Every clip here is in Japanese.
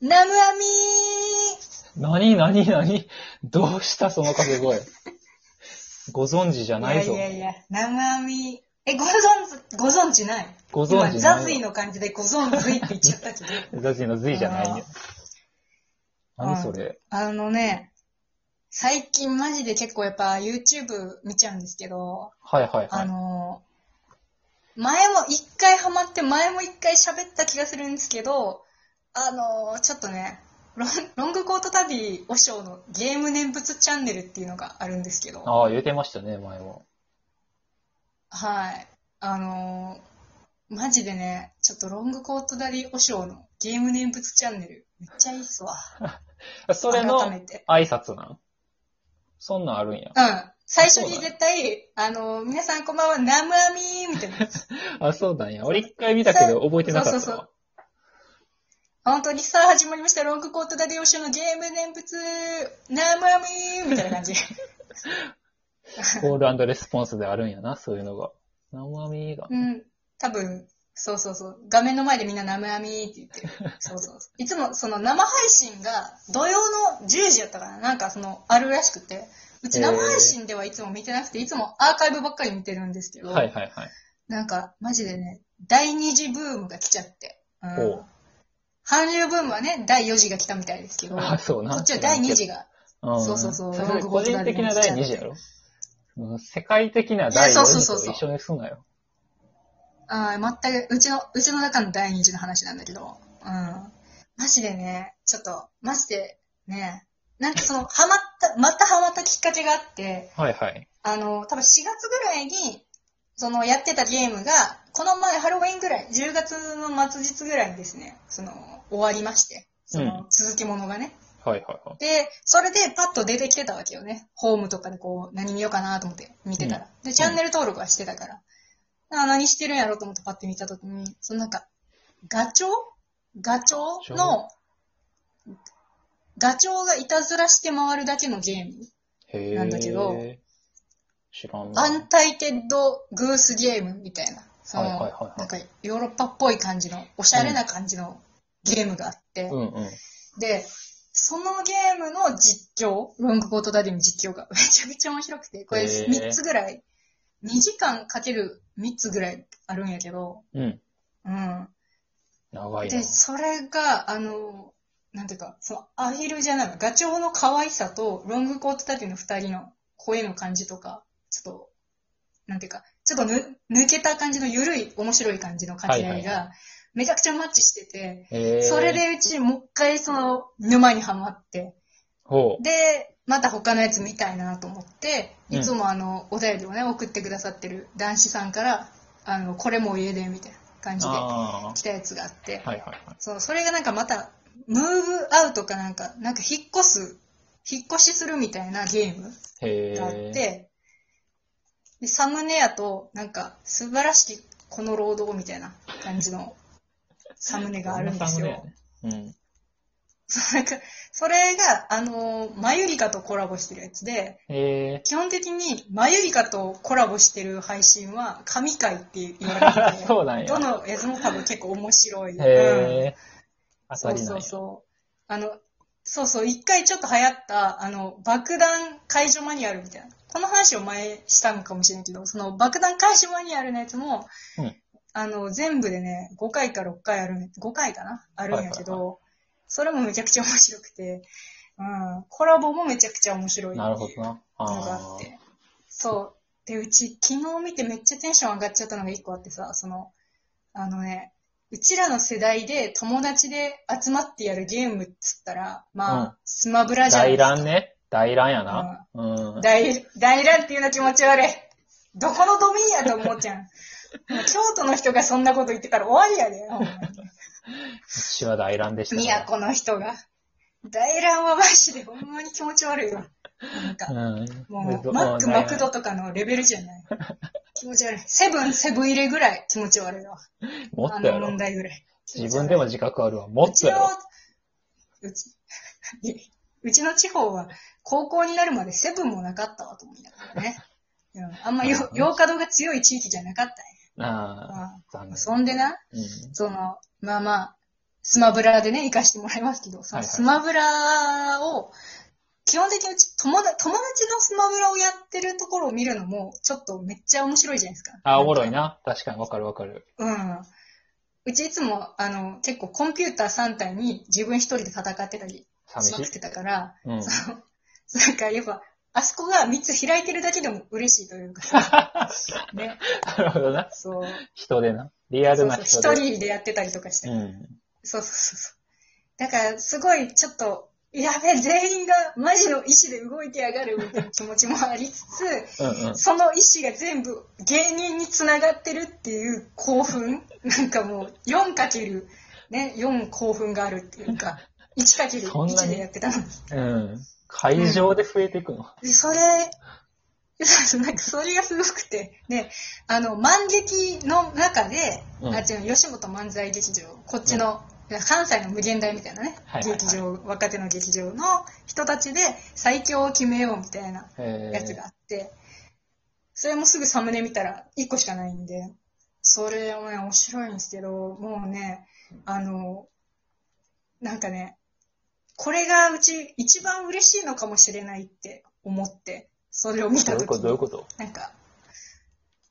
ナムアミなになになにどうしたその掛け声？ご存知じゃーないぞ。いやいやいや、ナムアミえ、ご存知、ご存知ない？ご存知ない今ザズイの感じでご存知って言っちゃったけど。ザジのズイじゃないね。あー何それ？あのね、最近マジで結構やっぱ YouTube 見ちゃうんですけど、あはいはいはい。の、前も一回ハマって前も一回喋った気がするんですけど、あの、ちょっとね、ロンロングコート旅和尚のゲーム念仏チャンネルっていうのがあるんですけど、ああ、言うてましたね、前も。はい。あのーマジでね、ちょっとロングコートダディ和尚のゲーム念仏チャンネル、めっちゃいいっすわ。それの。挨拶なん？そんなんあるんや。うん。最初に絶対、あのー皆さんこんばんは、ナムアミーみたいな。あ、そうなんや。俺一回見たけど覚えてなかったわ。そうそうそう本当にさあ始まりました、ロングコートダディ和尚のゲーム念仏、ナムアミーみたいな感じ。コールレスポンスであるんやな、そういうのが。生身が。うん。多分、そうそうそう。画面の前でみんなナムアミーって言ってる。そうそうそう。いつもその生配信が土曜の10時やったかななんかその、あるらしくて。うち生配信ではいつも見てなくて、いつもアーカイブばっかり見てるんですけど、はいはいはい。なんか、マジでね、第2次ブームが来ちゃって。うんほう。韓流ブームはね、第4次が来たみたいですけど、こあ、そうな。っちは第2次が。うん。そうそうそうれ個人的な第2次やろ？うん世界的ないや第4そうそうそうそう次と一緒にすんなよ。あー全く、うちの、うちの中の第2次の話なんだけど、うん。マジでね、ちょっと、マジで、ね、なんかその、ハマった、またハマったきっかけがあって、はいはい。あの、多分4月ぐらいに、その、やってたゲームが、この前ハロウィンぐらい、10月の末日ぐらいにですね、その、終わりまして、その、続きものがね。はいはいはい。で、それでパッと出てきてたわけよね。ホームとかでこう、何見ようかなと思って見てたら。で、チャンネル登録はしてたから。あ何してるんやろうと思ってパッて見たときに、そのなんか、ガチョウ？ガチョウの、ガチョウ？がいたずらして回るだけのゲーム。なんだけど知らんな。アンタイテッドグースゲームみたいな。その、はいはいはいはいなんかヨーロッパっぽい感じの、おしゃれな感じのゲームがあって、うんうん。で、そのゲームの実況、ロングコートダディの実況が めちゃめちゃ面白くて、これへー3つぐらい、2時間かける3つぐらいあるんやけど、うん。うん。長いなで、。それが、あの、なんていうか、そのアヒルじゃないガチョウの可愛さと、ロングコートダディの2人の声の感じとか、ちょっと、なんていうか、ちょっとぬ抜けた感じの緩い、面白い感じの掛け合いが、めちゃくちゃマッチしてて、それ、でうちもう一回その沼にはまって。で、また他のやつ見たいなと思って、うんいつもあの、お便りをね、送ってくださってる男子さんから、あの、これも家で、みたいな感じであ来たやつがあって、あ。はいはいはい。そう、それがなんかまた、ムーブアウトかなんか、なんか引っ越す、引っ越しするみたいなゲームへがあっえ。て、で、サムネやと、なんか、素晴らしきこの労働みたいな感じのサムネがあるんですよ。うん。なんか、それが、あのーマユリカとコラボしてるやつで、へえ。基本的にマユリカとコラボしてる配信は神回って言われてて、そうなんやどのやつも多分結構面白い。うんへえ。当そうそう。そう。あの、そうそう、一回ちょっと流行った、あの、爆弾解除マニュアルみたいな。この話を前したのかもしれないけど、その爆弾解除マニュアルのやつも、うんあの、全部でね、5回か6回あるんや、5回かなあるんやけど、はいそれもめちゃくちゃ面白くて、うん、コラボもめちゃくちゃ面白い。なるほどな。のがあ。って。そう。で、うち、昨日見てめっちゃテンション上がっちゃったのが一個あってさ、その、あのね、うちらの世代で友達で集まってやるゲームっつったら、まあ、うんスマブラじゃない大ですか。乱ね。大乱やな。うん。大、大乱っていうの気持ち悪い。どこのドミンやと思うじゃん。もう京都の人がそんなこと言ってたら終わりやで、ほんまに。うちは大乱でしたね。都の人が。大乱はマジでほんまに気持ち悪いわ。なんか、うん。もう、どマック、うんマクドとかのレベルじゃない。気持ち悪い。セブン、セブン入れぐらい気持ち悪いわ。あのもっとやろ問。題ぐらい。自分でも自覚あるわ。もうちのっとやろ。、うち、うちの地方は高校になるまでセブンもなかったわと思いながらね。うんあんまよ、洋華堂が強い地域じゃなかったんや。ああ。残念。そんでな、うん。その、まあまあ、スマブラでね、行かしてもらいますけど、そのスマブラを、基本的にうち友達友達のスマブラをやってるところを見るのも、ちょっとめっちゃ面白いじゃないですか。あ、おもろいな。確かにわかるわかる。うん。うちいつも、あの、結構コンピューター3体に自分一人で戦ってたり寂しまくってたから、うん。そのなんかやっぱ、あそこが3つ開いてるだけでも嬉しいというかさ、ね、なるほどな。そう。人でな。リアルなそうそう人で。一人でやってたりとかして。うん。そうそうそうそう。だから、すごい、ちょっと、やべえ、全員がマジの意志で動いてやがるみたいな気持ちもありつつ、うんうん。その意志が全部芸人につながってるっていう興奮なんかもう 4× ね、4興奮があるっていうか、1×1 そんなにでやってたのに。うん。会場で増えていくの。で、それ、そうなんかそれがすごくて、ね、あの、漫劇の中で、うんあ、違う、吉本漫才劇場、こっちの、関西の無限大みたいなね、はいはいはい。劇場、若手の劇場の人たちで最強を決めようみたいなえやつがあって、それもすぐサムネ見たら1個しかないんで、それもね、面白いんですけど、もうね、あの、なんかね、これがうち一番嬉しいのかもしれないって思って、それを見たときどういうこと？どういうこと？なんか、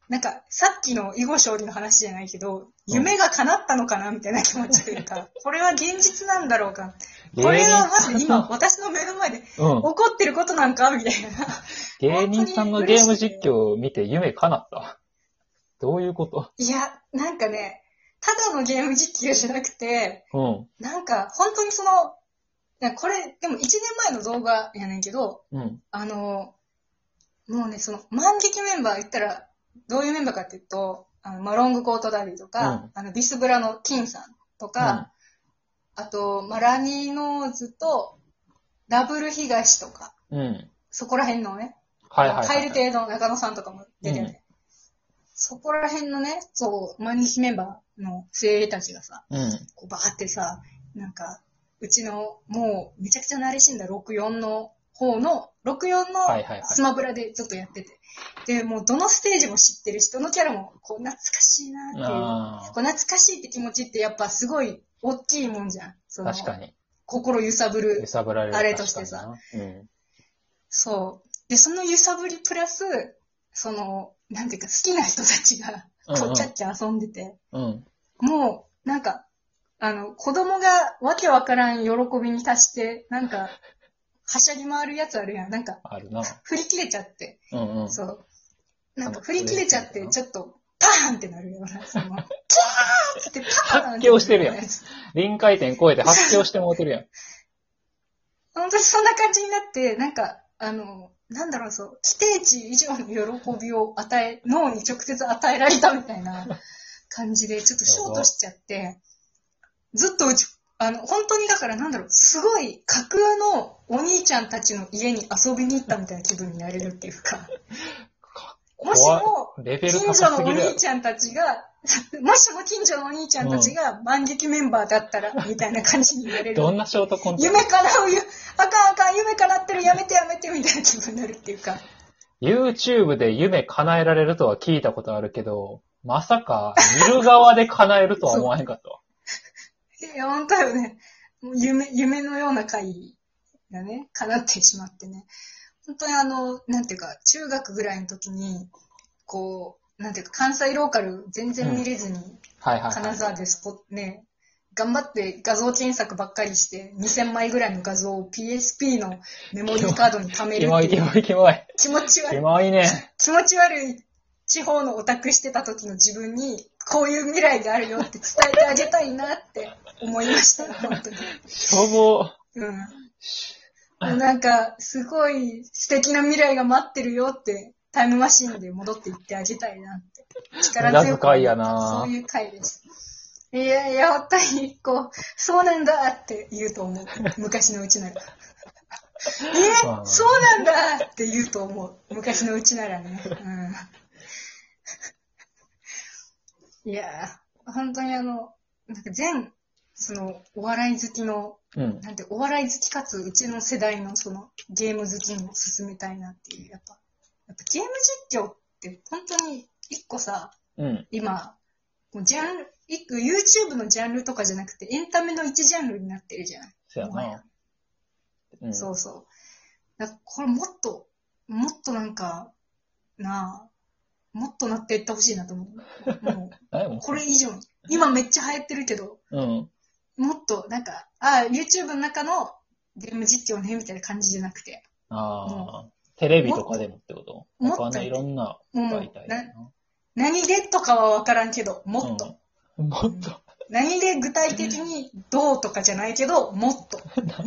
なんか、さっきの囲碁勝利の話じゃないけど、夢が叶ったのかなみたいな気持ちというか、これは現実なんだろうか。これがまず今、私の目の前でうん。起こってることなんかみたいな。芸人さんのゲーム実況を見て夢叶った。どういうこと？いや、なんかね、ただのゲーム実況じゃなくて、うん。なんか、本当にその、これ、でも1年前の動画やねんけど、うん。あの、もうね、その、万劇メンバー言ったら、どういうメンバーかっていうと、あの、まあ、ロングコートダディとか、うんあの、ビスブラの金さんとか、あと、まあ、ラニーノーズと、ダブル東とか、うん。そこら辺のね、はいはいはい。カエル亭の中野さんとかも出てて、うんそこら辺のね、そう、万劇メンバーの精鋭たちがさ、うん。こうバーってさ、なんか、うちの、もう、めちゃくちゃ慣れしんだ64の方の、64のスマブラでずっとやってて。で、もうどのステージも知ってる人のキャラも、こう、懐かしいなっていう。あこう懐かしいって気持ちってやっぱすごい大きいもんじゃん。確かに。心揺さぶる揺。さぶられる。あれとしてさ。うん。そう。で、その揺さぶりプラス、その、なんていうか好きな人たちが、こうんううんキャッキャ遊んでて、うん。もう、なんか、あの、子供がわけわからん喜びに達して、なんか、はしゃぎ回るやつあるやん。なんか、あるな。振り切れちゃって、うんうん。そう。なんか振り切れちゃって、ちょっと、パーンってなるような、その、キャーってパーンって発狂してるやん臨界点超えて発狂してもうてるやん。本当にそんな感じになって、なんか、あの、なんだろう、そう、規定値以上の喜びを与え、脳に直接与えられたみたいな感じで、ちょっとショートしちゃって、ずっとうち、あの、本当にだからなんだろう、すごい架空のお兄ちゃんたちの家に遊びに行ったみたいな気分になれるっていうか、もし怖も、近所のお兄ちゃんたちが、もしも近所のお兄ちゃんたちが万劇メンバーだったら、みたいな感じになれる。どんなショートコント？夢叶うよ、あかんあかん、夢叶ってる、やめてやめて、みたいな気分になるっていうか。YouTube で夢叶えられるとは聞いたことあるけど、まさか見る側で叶えるとは思わへんかったわ。いや、本当よね。もう夢、夢のような回がね、叶ってしまってね。本当にあの、なんていうか、中学ぐらいの時に、こう、なんていうか、関西ローカル全然見れずに。金沢でスポね、頑張って画像検索ばっかりして、2000枚ぐらいの画像を PSP のメモリーカードに貯めるキモいキっていうモいキモい。気持ち悪キい、モいね。気持ち悪い地方のオタクしてた時の自分に、こういう未来があるよって伝えてあげたいなって思いました、本当に。しょぼ。うん。なんか、すごい素敵な未来が待ってるよって、タイムマシンで戻っていってあげたいなって。力強く。やなそういう回です。いやいや、本当に、こう、そうなんだって言うと思う。昔のうちなら。えまあそうなんだって言うと思う。昔のうちならね。うん。いやー、本当にあの、なんか全、その、お笑い好きのうん。なんて、お笑い好きかつ、うちの世代のその、ゲーム好きにも進めたいなっていう、やっぱ、やっぱゲーム実況って本当に一個さ、うん。今、もうジャンル、一個 YouTube のジャンルとかじゃなくて、エンタメの一ジャンルになってるじゃない。そうやもはやな。うん。そうそう。だからこれもっと、もっとなんか、なあ、もっとなっていってほしいなと思う。もう、これ以上に。今めっちゃ流行ってるけど、うん。もっと、なんか、ああ、YouTube の中のゲーム実況ね、みたいな感じじゃなくて、ああ。テレビとかでもってこと？もっといろんな媒体でな。何でとかはわからんけど、もっと。うんもっと。何で具体的にどうとかじゃないけど、もっと。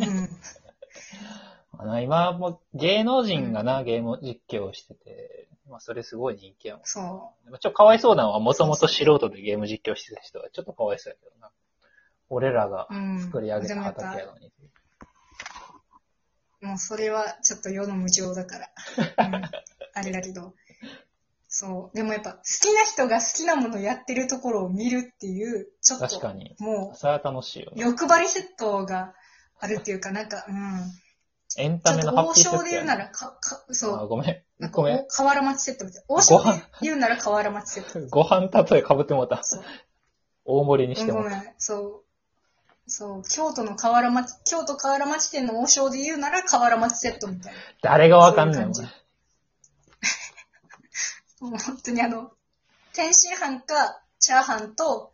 うん。今も芸能人がな、ゲーム実況をしてて、まあそれすごい人気やもん。そでもちょっとかわいそうなのは、もともと素人でゲーム実況してた人はちょっとかわいそうやけどな。俺らがう。うん。作り上げた畑やのに。もうそれはちょっと世の無情だから。うん、あれだけど。そう。でもやっぱ好きな人が好きなものやってるところを見るっていう、ちょっと、確かに。もそれは楽しいよう、ね。欲張りセットがあるっていうか、なんか、うん。エンタメのハッピーセッ将で言うなら、か、か、あそう。ごめん。なんかごめんお。河原町セットみたいな。王将で言うなら河原町セット。ご飯例え被ってもうた。そう。大盛りにしうんてもごめん。そう。そう。京都の河原町、京都河原町店の王将で言うなら河原町セットみたいな。誰がわかんねん、おそういう もう本当にあの、天津飯かチャーハンと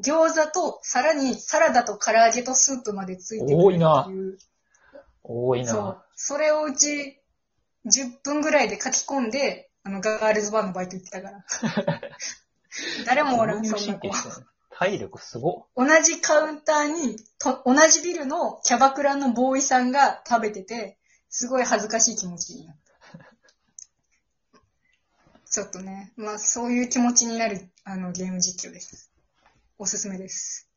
餃子とさらにサラダと唐揚げとスープまでついてくるっていう。多いな多いそうな。。それをうち10分ぐらいで書き込んで、あの、ガールズバーのバイト行ってたから。誰もおらん、そんな子体力すご同じカウンターにと、同じビルのキャバクラのボーイさんが食べてて、すごい恥ずかしい気持ちになった。ちょっとね、まあそういう気持ちになるあのゲーム実況です。おすすめです。